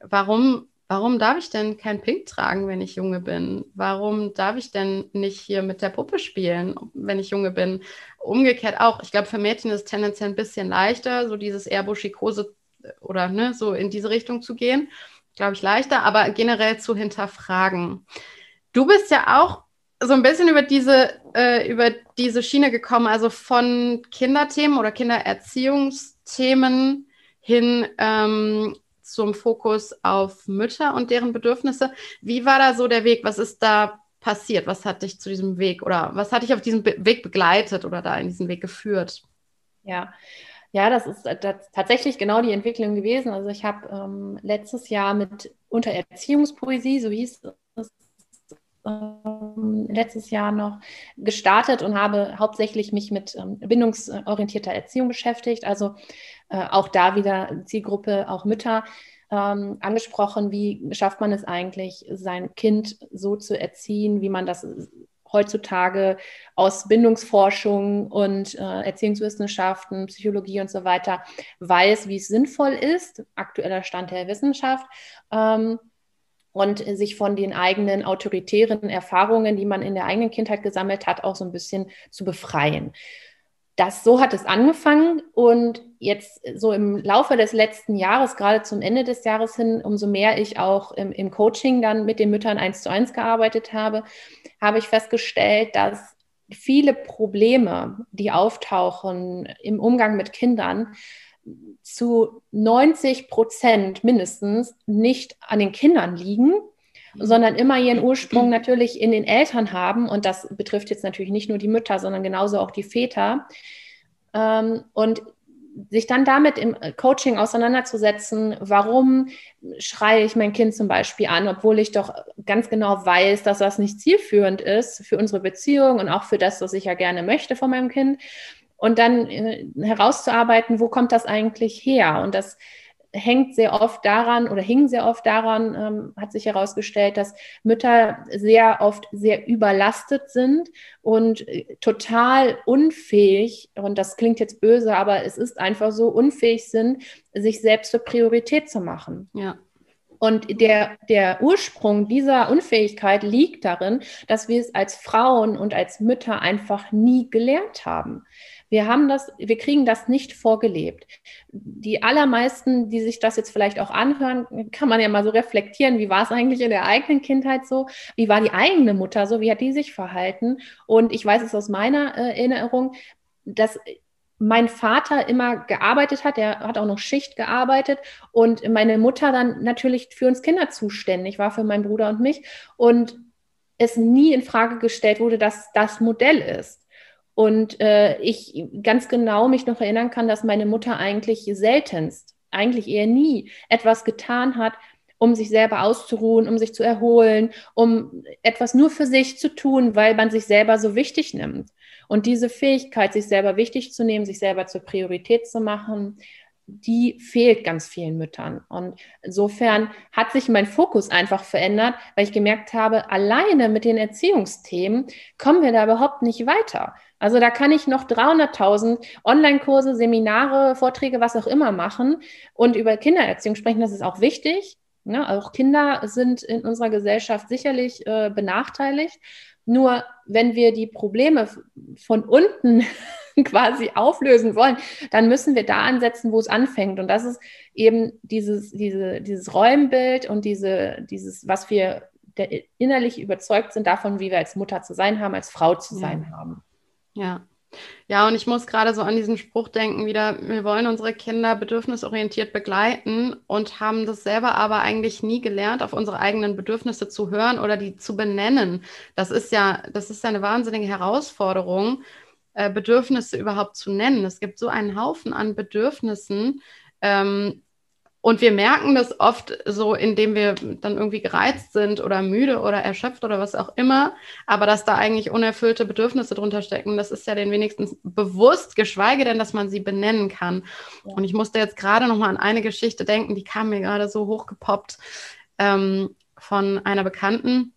warum, warum darf ich denn kein Pink tragen, wenn ich Junge bin? Warum darf ich denn nicht hier mit der Puppe spielen, wenn ich Junge bin? Umgekehrt auch. Ich glaube, für Mädchen ist es tendenziell ein bisschen leichter, so dieses eher buschikose oder ne, so in diese Richtung zu gehen. Glaube ich leichter, aber generell zu hinterfragen. Du bist ja auch so ein bisschen über diese, äh, über diese Schiene gekommen, also von Kinderthemen oder Kindererziehungsthemen hin ähm, zum Fokus auf Mütter und deren Bedürfnisse. Wie war da so der Weg? Was ist da passiert? Was hat dich zu diesem Weg oder was hat dich auf diesem Be Weg begleitet oder da in diesen Weg geführt? Ja, ja, das ist äh, das tatsächlich genau die Entwicklung gewesen. Also ich habe ähm, letztes Jahr mit Untererziehungspoesie, so hieß es ähm, letztes Jahr noch gestartet und habe hauptsächlich mich mit ähm, bindungsorientierter Erziehung beschäftigt. Also äh, auch da wieder Zielgruppe, auch Mütter ähm, angesprochen. Wie schafft man es eigentlich, sein Kind so zu erziehen, wie man das heutzutage aus Bindungsforschung und äh, Erziehungswissenschaften, Psychologie und so weiter weiß, wie es sinnvoll ist, aktueller Stand der Wissenschaft. Ähm, und sich von den eigenen autoritären Erfahrungen, die man in der eigenen Kindheit gesammelt hat, auch so ein bisschen zu befreien. Das, so hat es angefangen und jetzt so im Laufe des letzten Jahres, gerade zum Ende des Jahres hin, umso mehr ich auch im, im Coaching dann mit den Müttern eins zu eins gearbeitet habe, habe ich festgestellt, dass viele Probleme, die auftauchen im Umgang mit Kindern, zu 90 Prozent mindestens nicht an den Kindern liegen, mhm. sondern immer ihren Ursprung natürlich in den Eltern haben. Und das betrifft jetzt natürlich nicht nur die Mütter, sondern genauso auch die Väter. Ähm, und sich dann damit im Coaching auseinanderzusetzen, warum schreie ich mein Kind zum Beispiel an, obwohl ich doch ganz genau weiß, dass das nicht zielführend ist für unsere Beziehung und auch für das, was ich ja gerne möchte von meinem Kind. Und dann äh, herauszuarbeiten, wo kommt das eigentlich her? Und das hängt sehr oft daran oder hing sehr oft daran, ähm, hat sich herausgestellt, dass Mütter sehr oft sehr überlastet sind und äh, total unfähig, und das klingt jetzt böse, aber es ist einfach so, unfähig sind, sich selbst zur Priorität zu machen. Ja. Und der, der Ursprung dieser Unfähigkeit liegt darin, dass wir es als Frauen und als Mütter einfach nie gelernt haben. Wir haben das, wir kriegen das nicht vorgelebt. Die allermeisten, die sich das jetzt vielleicht auch anhören, kann man ja mal so reflektieren, wie war es eigentlich in der eigenen Kindheit so? Wie war die eigene Mutter so? Wie hat die sich verhalten? Und ich weiß es aus meiner äh, Erinnerung, dass mein Vater immer gearbeitet hat, er hat auch noch Schicht gearbeitet und meine Mutter dann natürlich für uns Kinder zuständig war, für meinen Bruder und mich und es nie in Frage gestellt wurde, dass das Modell ist. Und äh, ich ganz genau mich noch erinnern kann, dass meine Mutter eigentlich seltenst, eigentlich eher nie etwas getan hat, um sich selber auszuruhen, um sich zu erholen, um etwas nur für sich zu tun, weil man sich selber so wichtig nimmt. Und diese Fähigkeit, sich selber wichtig zu nehmen, sich selber zur Priorität zu machen, die fehlt ganz vielen Müttern. Und insofern hat sich mein Fokus einfach verändert, weil ich gemerkt habe, alleine mit den Erziehungsthemen kommen wir da überhaupt nicht weiter. Also da kann ich noch 300.000 Online-Kurse, Seminare, Vorträge, was auch immer machen und über Kindererziehung sprechen. Das ist auch wichtig. Ne? Auch Kinder sind in unserer Gesellschaft sicherlich äh, benachteiligt. Nur wenn wir die Probleme von unten (laughs) quasi auflösen wollen, dann müssen wir da ansetzen, wo es anfängt. Und das ist eben dieses, diese, dieses Räumbild und diese, dieses, was wir innerlich überzeugt sind davon, wie wir als Mutter zu sein haben, als Frau zu sein ja. haben. Ja. Ja, und ich muss gerade so an diesen Spruch denken, wieder, wir wollen unsere Kinder bedürfnisorientiert begleiten und haben das selber aber eigentlich nie gelernt, auf unsere eigenen Bedürfnisse zu hören oder die zu benennen. Das ist ja, das ist ja eine wahnsinnige Herausforderung, äh, Bedürfnisse überhaupt zu nennen. Es gibt so einen Haufen an Bedürfnissen, ähm, und wir merken das oft so, indem wir dann irgendwie gereizt sind oder müde oder erschöpft oder was auch immer. Aber dass da eigentlich unerfüllte Bedürfnisse drunter stecken, das ist ja den wenigstens bewusst, geschweige denn, dass man sie benennen kann. Ja. Und ich musste jetzt gerade noch mal an eine Geschichte denken, die kam mir gerade so hochgepoppt ähm, von einer Bekannten,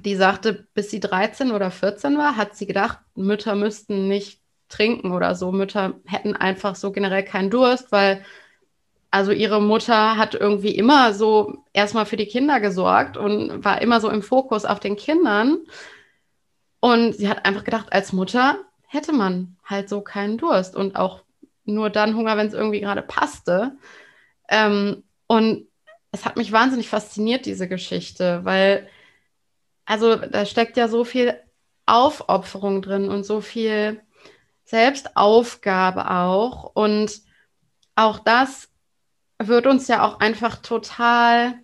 die sagte, bis sie 13 oder 14 war, hat sie gedacht, Mütter müssten nicht trinken oder so. Mütter hätten einfach so generell keinen Durst, weil also ihre Mutter hat irgendwie immer so erstmal für die Kinder gesorgt und war immer so im Fokus auf den Kindern. Und sie hat einfach gedacht, als Mutter hätte man halt so keinen Durst und auch nur dann Hunger, wenn es irgendwie gerade passte. Ähm, und es hat mich wahnsinnig fasziniert, diese Geschichte, weil, also da steckt ja so viel Aufopferung drin und so viel Selbstaufgabe auch. Und auch das wird uns ja auch einfach total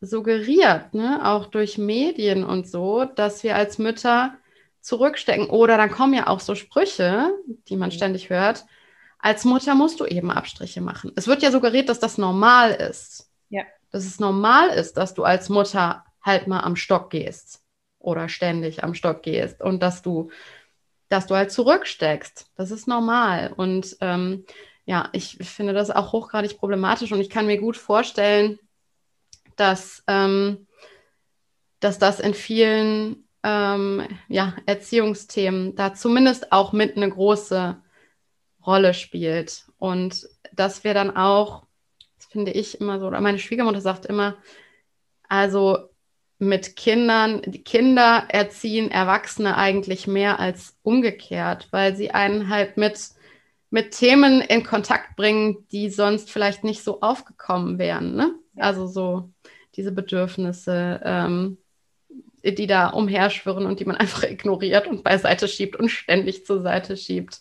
suggeriert, ne? auch durch Medien und so, dass wir als Mütter zurückstecken. Oder dann kommen ja auch so Sprüche, die man mhm. ständig hört. Als Mutter musst du eben Abstriche machen. Es wird ja suggeriert, dass das normal ist. Ja. Dass es normal ist, dass du als Mutter halt mal am Stock gehst oder ständig am Stock gehst und dass du, dass du halt zurücksteckst. Das ist normal. Und ähm, ja, ich finde das auch hochgradig problematisch und ich kann mir gut vorstellen, dass, ähm, dass das in vielen ähm, ja, Erziehungsthemen da zumindest auch mit eine große Rolle spielt. Und dass wir dann auch, das finde ich immer so, oder meine Schwiegermutter sagt immer, also mit Kindern, die Kinder erziehen Erwachsene eigentlich mehr als umgekehrt, weil sie einen halt mit mit Themen in Kontakt bringen, die sonst vielleicht nicht so aufgekommen wären. Ne? Also so diese Bedürfnisse, ähm, die da umherschwirren und die man (laughs) einfach ignoriert und beiseite schiebt und ständig zur Seite schiebt.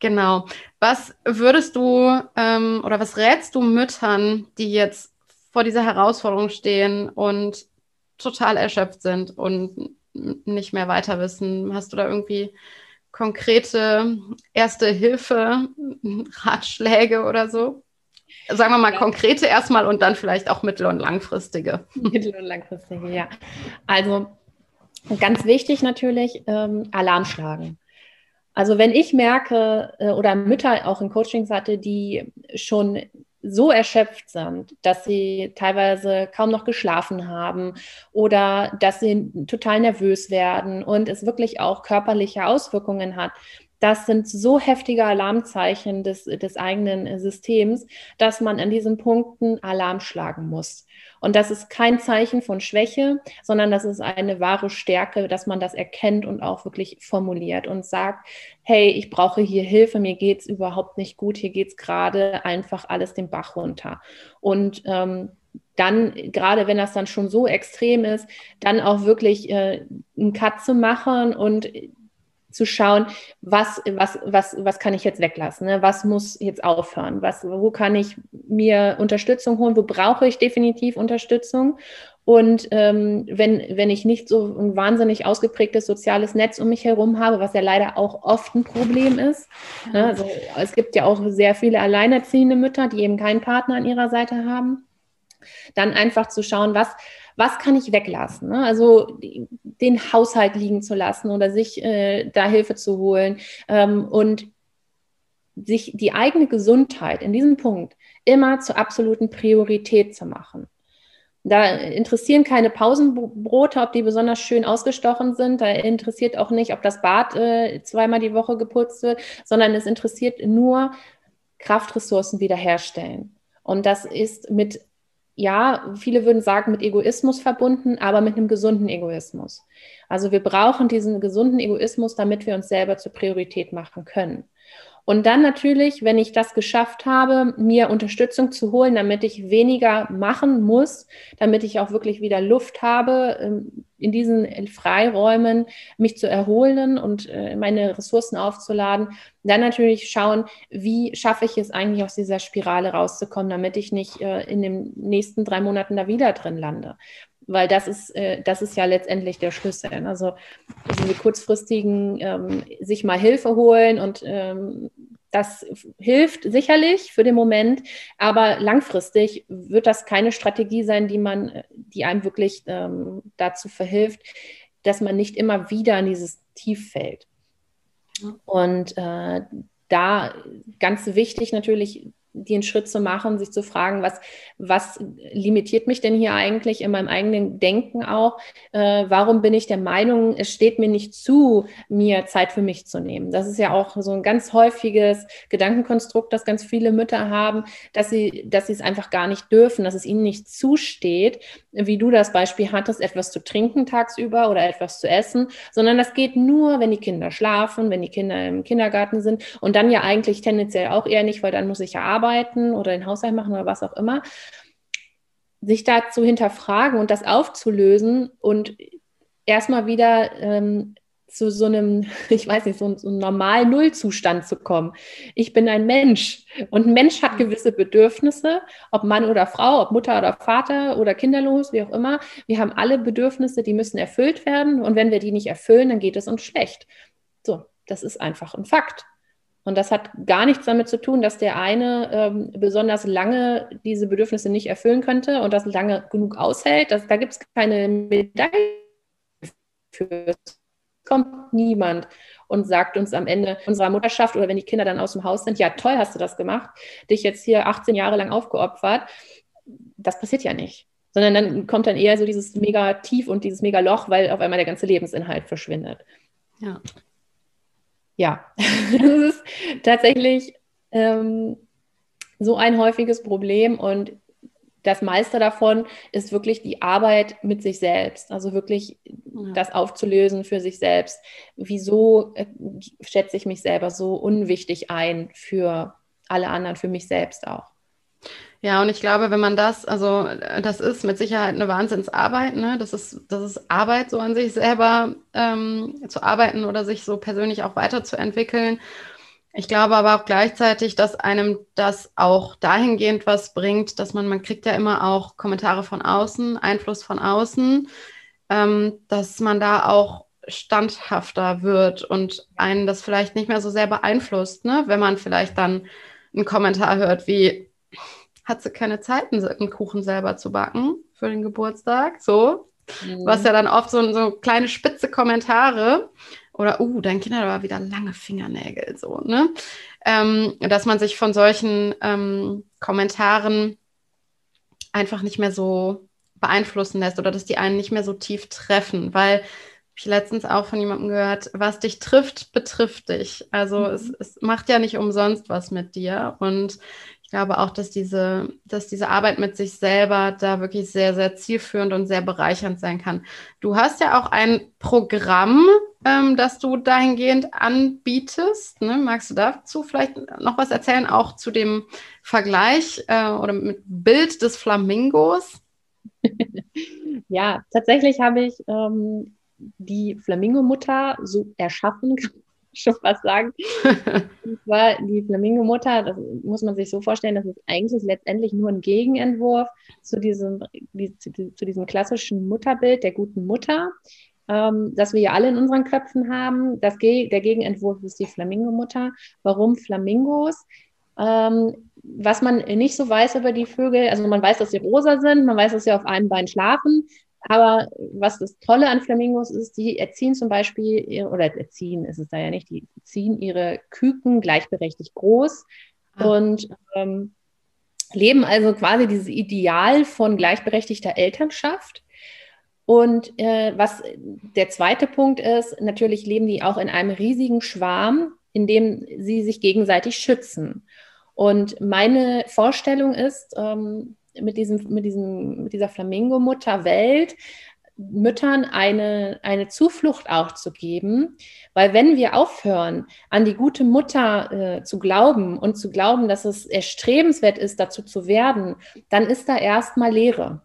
Genau. Was würdest du ähm, oder was rätst du Müttern, die jetzt vor dieser Herausforderung stehen und total erschöpft sind und nicht mehr weiter wissen? Hast du da irgendwie konkrete erste Hilfe, Ratschläge oder so? Sagen wir mal ja. konkrete erstmal und dann vielleicht auch mittel- und langfristige. (laughs) (laughs) Mittel- und langfristige, ja. Also ganz wichtig natürlich, ähm, Alarm schlagen. Also wenn ich merke äh, oder Mütter auch in Coachings hatte, die schon so erschöpft sind, dass sie teilweise kaum noch geschlafen haben oder dass sie total nervös werden und es wirklich auch körperliche Auswirkungen hat. Das sind so heftige Alarmzeichen des, des eigenen Systems, dass man an diesen Punkten Alarm schlagen muss. Und das ist kein Zeichen von Schwäche, sondern das ist eine wahre Stärke, dass man das erkennt und auch wirklich formuliert und sagt, hey, ich brauche hier Hilfe, mir geht es überhaupt nicht gut, hier geht es gerade einfach alles den Bach runter. Und ähm, dann, gerade wenn das dann schon so extrem ist, dann auch wirklich äh, einen Cut zu machen und zu schauen, was, was, was, was kann ich jetzt weglassen, ne? was muss jetzt aufhören, was, wo kann ich mir Unterstützung holen, wo brauche ich definitiv Unterstützung. Und ähm, wenn, wenn ich nicht so ein wahnsinnig ausgeprägtes soziales Netz um mich herum habe, was ja leider auch oft ein Problem ist. Ne? Also, es gibt ja auch sehr viele alleinerziehende Mütter, die eben keinen Partner an ihrer Seite haben. Dann einfach zu schauen, was, was kann ich weglassen? Ne? Also den Haushalt liegen zu lassen oder sich äh, da Hilfe zu holen ähm, und sich die eigene Gesundheit in diesem Punkt immer zur absoluten Priorität zu machen. Da interessieren keine Pausenbrote, ob die besonders schön ausgestochen sind. Da interessiert auch nicht, ob das Bad äh, zweimal die Woche geputzt wird, sondern es interessiert nur Kraftressourcen wiederherstellen. Und das ist mit ja, viele würden sagen, mit Egoismus verbunden, aber mit einem gesunden Egoismus. Also wir brauchen diesen gesunden Egoismus, damit wir uns selber zur Priorität machen können. Und dann natürlich, wenn ich das geschafft habe, mir Unterstützung zu holen, damit ich weniger machen muss, damit ich auch wirklich wieder Luft habe, ähm, in diesen Freiräumen mich zu erholen und äh, meine Ressourcen aufzuladen, dann natürlich schauen, wie schaffe ich es eigentlich aus dieser Spirale rauszukommen, damit ich nicht äh, in den nächsten drei Monaten da wieder drin lande weil das ist, äh, das ist ja letztendlich der Schlüssel. Ne? Also diese kurzfristigen ähm, sich mal Hilfe holen und ähm, das hilft sicherlich für den Moment, aber langfristig wird das keine Strategie sein, die man, die einem wirklich ähm, dazu verhilft, dass man nicht immer wieder in dieses Tief fällt. Und äh, da ganz wichtig natürlich den Schritt zu machen, sich zu fragen, was, was limitiert mich denn hier eigentlich in meinem eigenen Denken auch? Äh, warum bin ich der Meinung, es steht mir nicht zu, mir Zeit für mich zu nehmen? Das ist ja auch so ein ganz häufiges Gedankenkonstrukt, das ganz viele Mütter haben, dass sie, dass sie es einfach gar nicht dürfen, dass es ihnen nicht zusteht, wie du das Beispiel hattest, etwas zu trinken tagsüber oder etwas zu essen, sondern das geht nur, wenn die Kinder schlafen, wenn die Kinder im Kindergarten sind und dann ja eigentlich tendenziell auch eher nicht, weil dann muss ich ja arbeiten arbeiten oder den Haushalt machen oder was auch immer, sich da zu hinterfragen und das aufzulösen und erstmal wieder ähm, zu so einem, (laughs) ich weiß nicht, so, so einem normalen Nullzustand zu kommen. Ich bin ein Mensch und ein Mensch hat gewisse Bedürfnisse, ob Mann oder Frau, ob Mutter oder Vater oder kinderlos, wie auch immer. Wir haben alle Bedürfnisse, die müssen erfüllt werden und wenn wir die nicht erfüllen, dann geht es uns schlecht. So, das ist einfach ein Fakt. Und das hat gar nichts damit zu tun, dass der eine ähm, besonders lange diese Bedürfnisse nicht erfüllen könnte und das lange genug aushält. Das, da gibt es keine Medaille für. Es kommt niemand und sagt uns am Ende unserer Mutterschaft oder wenn die Kinder dann aus dem Haus sind, ja toll hast du das gemacht, dich jetzt hier 18 Jahre lang aufgeopfert. Das passiert ja nicht. Sondern dann kommt dann eher so dieses mega Tief und dieses mega Loch, weil auf einmal der ganze Lebensinhalt verschwindet. Ja ja, (laughs) das ist tatsächlich ähm, so ein häufiges Problem und das meiste davon ist wirklich die Arbeit mit sich selbst, also wirklich ja. das aufzulösen für sich selbst. Wieso äh, schätze ich mich selber so unwichtig ein für alle anderen, für mich selbst auch? Ja, und ich glaube, wenn man das, also das ist mit Sicherheit eine Wahnsinnsarbeit, ne? Das ist, das ist Arbeit, so an sich selber ähm, zu arbeiten oder sich so persönlich auch weiterzuentwickeln. Ich glaube aber auch gleichzeitig, dass einem das auch dahingehend was bringt, dass man, man kriegt ja immer auch Kommentare von außen, Einfluss von außen, ähm, dass man da auch standhafter wird und einen das vielleicht nicht mehr so sehr beeinflusst, ne? wenn man vielleicht dann einen Kommentar hört wie, hat sie keine Zeit, einen Kuchen selber zu backen für den Geburtstag. So. Mhm. Was ja dann oft so, so kleine spitze Kommentare. oder, uh, dein Kind hat aber wieder lange Fingernägel, so, ne? Ähm, dass man sich von solchen ähm, Kommentaren einfach nicht mehr so beeinflussen lässt oder dass die einen nicht mehr so tief treffen, weil ich letztens auch von jemandem gehört, was dich trifft, betrifft dich. Also mhm. es, es macht ja nicht umsonst was mit dir. Und ich glaube auch, dass diese, dass diese Arbeit mit sich selber da wirklich sehr, sehr zielführend und sehr bereichernd sein kann. Du hast ja auch ein Programm, ähm, das du dahingehend anbietest. Ne? Magst du dazu vielleicht noch was erzählen, auch zu dem Vergleich äh, oder mit Bild des Flamingos? (laughs) ja, tatsächlich habe ich ähm, die Flamingo-Mutter so erschaffen, kann schon fast sagen. (laughs) Und zwar die Flamingo-Mutter, das muss man sich so vorstellen, das ist eigentlich letztendlich nur ein Gegenentwurf zu diesem, die, zu, zu diesem klassischen Mutterbild der guten Mutter, ähm, das wir ja alle in unseren Köpfen haben. Das, der Gegenentwurf ist die Flamingo-Mutter. Warum Flamingos? Ähm, was man nicht so weiß über die Vögel, also man weiß, dass sie rosa sind, man weiß, dass sie auf einem Bein schlafen, aber was das Tolle an Flamingos ist, die erziehen zum Beispiel, oder erziehen ist es da ja nicht, die ziehen ihre Küken gleichberechtigt groß ah. und ähm, leben also quasi dieses Ideal von gleichberechtigter Elternschaft. Und äh, was der zweite Punkt ist, natürlich leben die auch in einem riesigen Schwarm, in dem sie sich gegenseitig schützen. Und meine Vorstellung ist, ähm, mit, diesem, mit, diesem, mit dieser Flamingo-Mutter-Welt Müttern eine, eine Zuflucht auch zu geben, weil wenn wir aufhören, an die gute Mutter äh, zu glauben und zu glauben, dass es erstrebenswert ist, dazu zu werden, dann ist da erstmal Leere.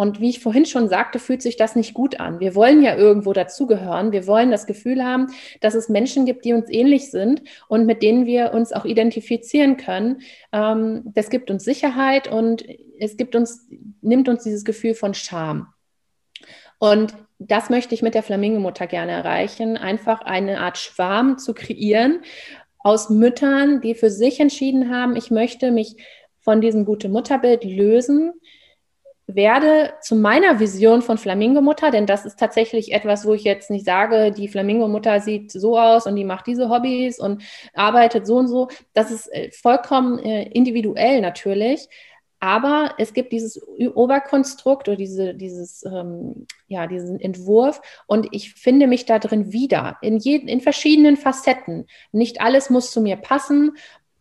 Und wie ich vorhin schon sagte, fühlt sich das nicht gut an. Wir wollen ja irgendwo dazugehören. Wir wollen das Gefühl haben, dass es Menschen gibt, die uns ähnlich sind und mit denen wir uns auch identifizieren können. Ähm, das gibt uns Sicherheit und es gibt uns, nimmt uns dieses Gefühl von Scham. Und das möchte ich mit der Flamingo-Mutter gerne erreichen, einfach eine Art Schwarm zu kreieren aus Müttern, die für sich entschieden haben, ich möchte mich von diesem gute Mutterbild lösen werde zu meiner Vision von Flamingo-Mutter, denn das ist tatsächlich etwas, wo ich jetzt nicht sage, die Flamingo-Mutter sieht so aus und die macht diese Hobbys und arbeitet so und so. Das ist äh, vollkommen äh, individuell natürlich. Aber es gibt dieses Oberkonstrukt oder diese, dieses, ähm, ja, diesen Entwurf und ich finde mich da drin wieder in, jeden, in verschiedenen Facetten. Nicht alles muss zu mir passen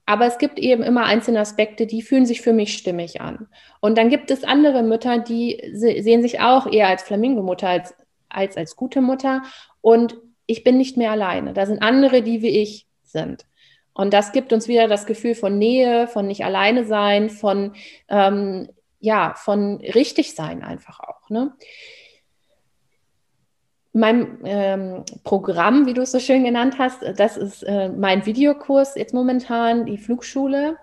aber es gibt eben immer einzelne Aspekte, die fühlen sich für mich stimmig an. Und dann gibt es andere Mütter, die sehen sich auch eher als Flamingo-Mutter als, als als gute Mutter. Und ich bin nicht mehr alleine. Da sind andere, die wie ich sind. Und das gibt uns wieder das Gefühl von Nähe, von nicht alleine sein, von, ähm, ja, von richtig sein einfach auch. Ne? Mein ähm, Programm, wie du es so schön genannt hast, das ist äh, mein Videokurs jetzt momentan, die Flugschule.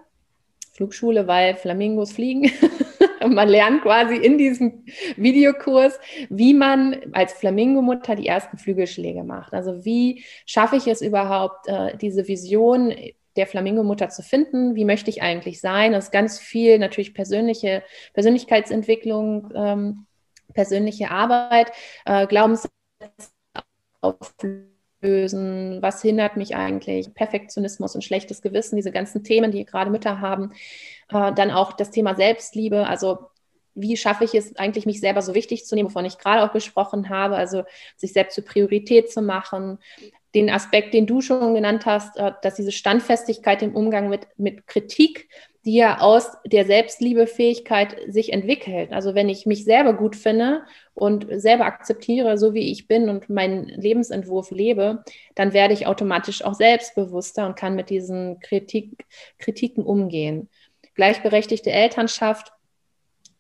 Flugschule, weil Flamingos fliegen. (laughs) man lernt quasi in diesem Videokurs, wie man als Flamingomutter die ersten Flügelschläge macht. Also wie schaffe ich es überhaupt, äh, diese Vision der Flamingomutter zu finden? Wie möchte ich eigentlich sein? Das ist ganz viel natürlich persönliche Persönlichkeitsentwicklung. Ähm, persönliche Arbeit, äh, Glaubens auflösen, was hindert mich eigentlich, Perfektionismus und schlechtes Gewissen, diese ganzen Themen, die gerade Mütter haben. Äh, dann auch das Thema Selbstliebe, also wie schaffe ich es eigentlich, mich selber so wichtig zu nehmen, wovon ich gerade auch gesprochen habe, also sich selbst zur Priorität zu machen. Den Aspekt, den du schon genannt hast, äh, dass diese Standfestigkeit im Umgang mit, mit Kritik die ja aus der Selbstliebefähigkeit sich entwickelt. Also wenn ich mich selber gut finde und selber akzeptiere, so wie ich bin und meinen Lebensentwurf lebe, dann werde ich automatisch auch selbstbewusster und kann mit diesen Kritik, Kritiken umgehen. Gleichberechtigte Elternschaft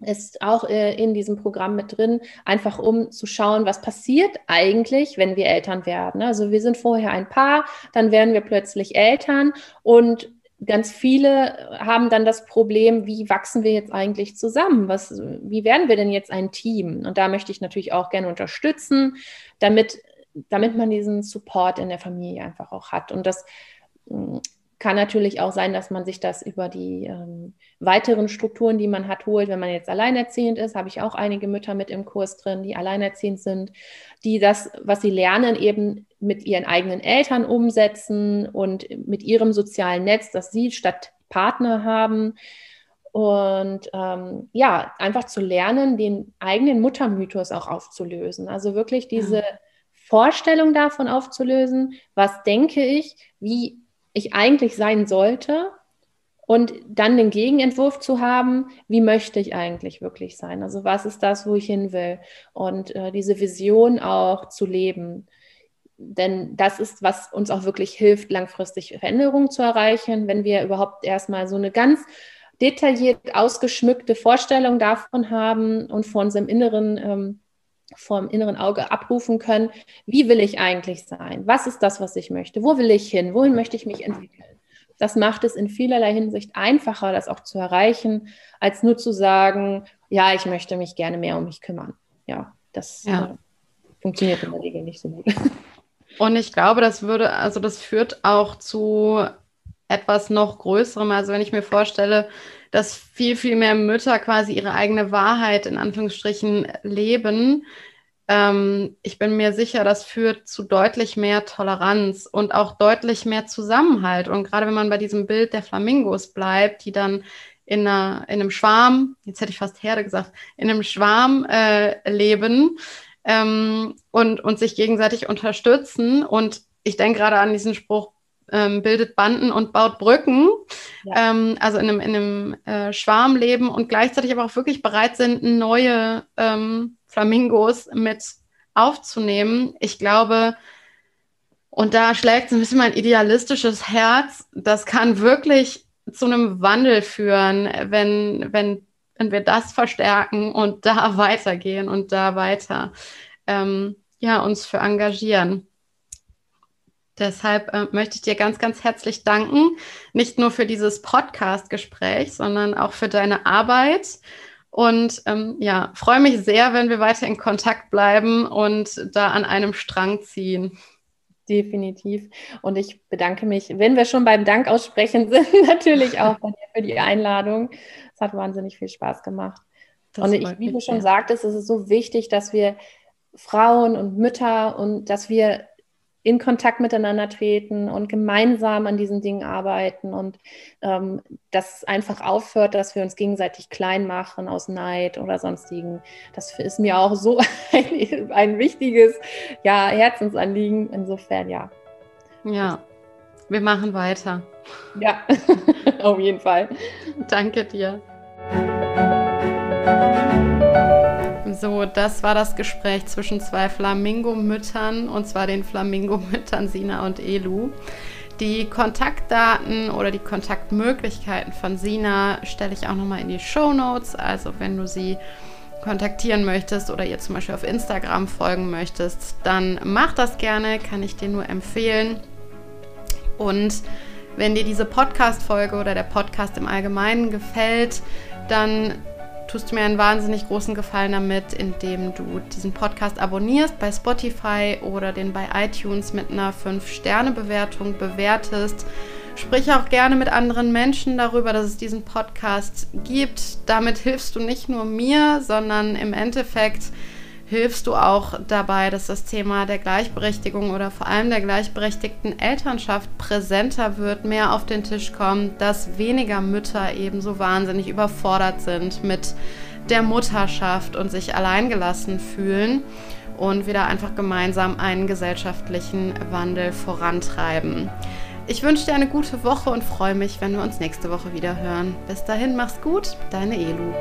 ist auch äh, in diesem Programm mit drin, einfach um zu schauen, was passiert eigentlich, wenn wir Eltern werden. Also wir sind vorher ein Paar, dann werden wir plötzlich Eltern und ganz viele haben dann das Problem, wie wachsen wir jetzt eigentlich zusammen? Was, wie werden wir denn jetzt ein Team? Und da möchte ich natürlich auch gerne unterstützen, damit, damit man diesen Support in der Familie einfach auch hat. Und das kann natürlich auch sein, dass man sich das über die ähm, weiteren Strukturen, die man hat, holt. Wenn man jetzt alleinerziehend ist, habe ich auch einige Mütter mit im Kurs drin, die alleinerziehend sind, die das, was sie lernen, eben mit ihren eigenen Eltern umsetzen und mit ihrem sozialen Netz, das sie statt Partner haben. Und ähm, ja, einfach zu lernen, den eigenen Muttermythos auch aufzulösen. Also wirklich diese ja. Vorstellung davon aufzulösen, was denke ich, wie ich eigentlich sein sollte und dann den Gegenentwurf zu haben, wie möchte ich eigentlich wirklich sein? Also was ist das, wo ich hin will? Und äh, diese Vision auch zu leben. Denn das ist, was uns auch wirklich hilft, langfristig Veränderungen zu erreichen, wenn wir überhaupt erstmal so eine ganz detailliert ausgeschmückte Vorstellung davon haben und vor unserem inneren ähm, vom inneren Auge abrufen können, wie will ich eigentlich sein? Was ist das, was ich möchte? Wo will ich hin? Wohin möchte ich mich entwickeln? Das macht es in vielerlei Hinsicht einfacher, das auch zu erreichen, als nur zu sagen, ja, ich möchte mich gerne mehr um mich kümmern. Ja, das ja. Äh, funktioniert in der Regel nicht so gut. (laughs) Und ich glaube, das würde, also das führt auch zu etwas noch Größerem. Also wenn ich mir vorstelle, dass viel, viel mehr Mütter quasi ihre eigene Wahrheit in Anführungsstrichen leben. Ähm, ich bin mir sicher, das führt zu deutlich mehr Toleranz und auch deutlich mehr Zusammenhalt. Und gerade wenn man bei diesem Bild der Flamingos bleibt, die dann in, einer, in einem Schwarm, jetzt hätte ich fast Herde gesagt, in einem Schwarm äh, leben ähm, und, und sich gegenseitig unterstützen. Und ich denke gerade an diesen Spruch, ähm, bildet Banden und baut Brücken, ja. ähm, also in einem, in einem äh, Schwarm leben und gleichzeitig aber auch wirklich bereit sind, neue ähm, Flamingos mit aufzunehmen. Ich glaube, und da schlägt so ein bisschen mein idealistisches Herz, das kann wirklich zu einem Wandel führen, wenn, wenn, wenn wir das verstärken und da (laughs) weitergehen und da weiter ähm, ja, uns für engagieren. Deshalb äh, möchte ich dir ganz, ganz herzlich danken, nicht nur für dieses Podcast-Gespräch, sondern auch für deine Arbeit. Und ähm, ja, freue mich sehr, wenn wir weiter in Kontakt bleiben und da an einem Strang ziehen. Definitiv. Und ich bedanke mich, wenn wir schon beim Dank aussprechen (laughs) sind, natürlich auch bei dir für die Einladung. Es hat wahnsinnig viel Spaß gemacht. Das und ich, wie du schon sagtest, es ist so wichtig, dass wir Frauen und Mütter und dass wir in Kontakt miteinander treten und gemeinsam an diesen Dingen arbeiten und ähm, dass einfach aufhört, dass wir uns gegenseitig klein machen aus Neid oder sonstigen. Das ist mir auch so (laughs) ein, ein wichtiges ja, Herzensanliegen. Insofern ja. Ja, wir machen weiter. Ja, (laughs) auf jeden Fall. Danke dir. So, das war das Gespräch zwischen zwei Flamingo-Müttern, und zwar den Flamingo-Müttern Sina und Elu. Die Kontaktdaten oder die Kontaktmöglichkeiten von Sina stelle ich auch nochmal in die Show Notes. Also wenn du sie kontaktieren möchtest oder ihr zum Beispiel auf Instagram folgen möchtest, dann mach das gerne, kann ich dir nur empfehlen. Und wenn dir diese Podcast-Folge oder der Podcast im Allgemeinen gefällt, dann tust du mir einen wahnsinnig großen Gefallen damit, indem du diesen Podcast abonnierst bei Spotify oder den bei iTunes mit einer 5-Sterne-Bewertung bewertest. Sprich auch gerne mit anderen Menschen darüber, dass es diesen Podcast gibt. Damit hilfst du nicht nur mir, sondern im Endeffekt hilfst du auch dabei, dass das Thema der Gleichberechtigung oder vor allem der gleichberechtigten Elternschaft präsenter wird, mehr auf den Tisch kommt, dass weniger Mütter eben so wahnsinnig überfordert sind mit der Mutterschaft und sich alleingelassen fühlen und wieder einfach gemeinsam einen gesellschaftlichen Wandel vorantreiben. Ich wünsche dir eine gute Woche und freue mich, wenn wir uns nächste Woche wieder hören. Bis dahin, mach's gut, deine Elu.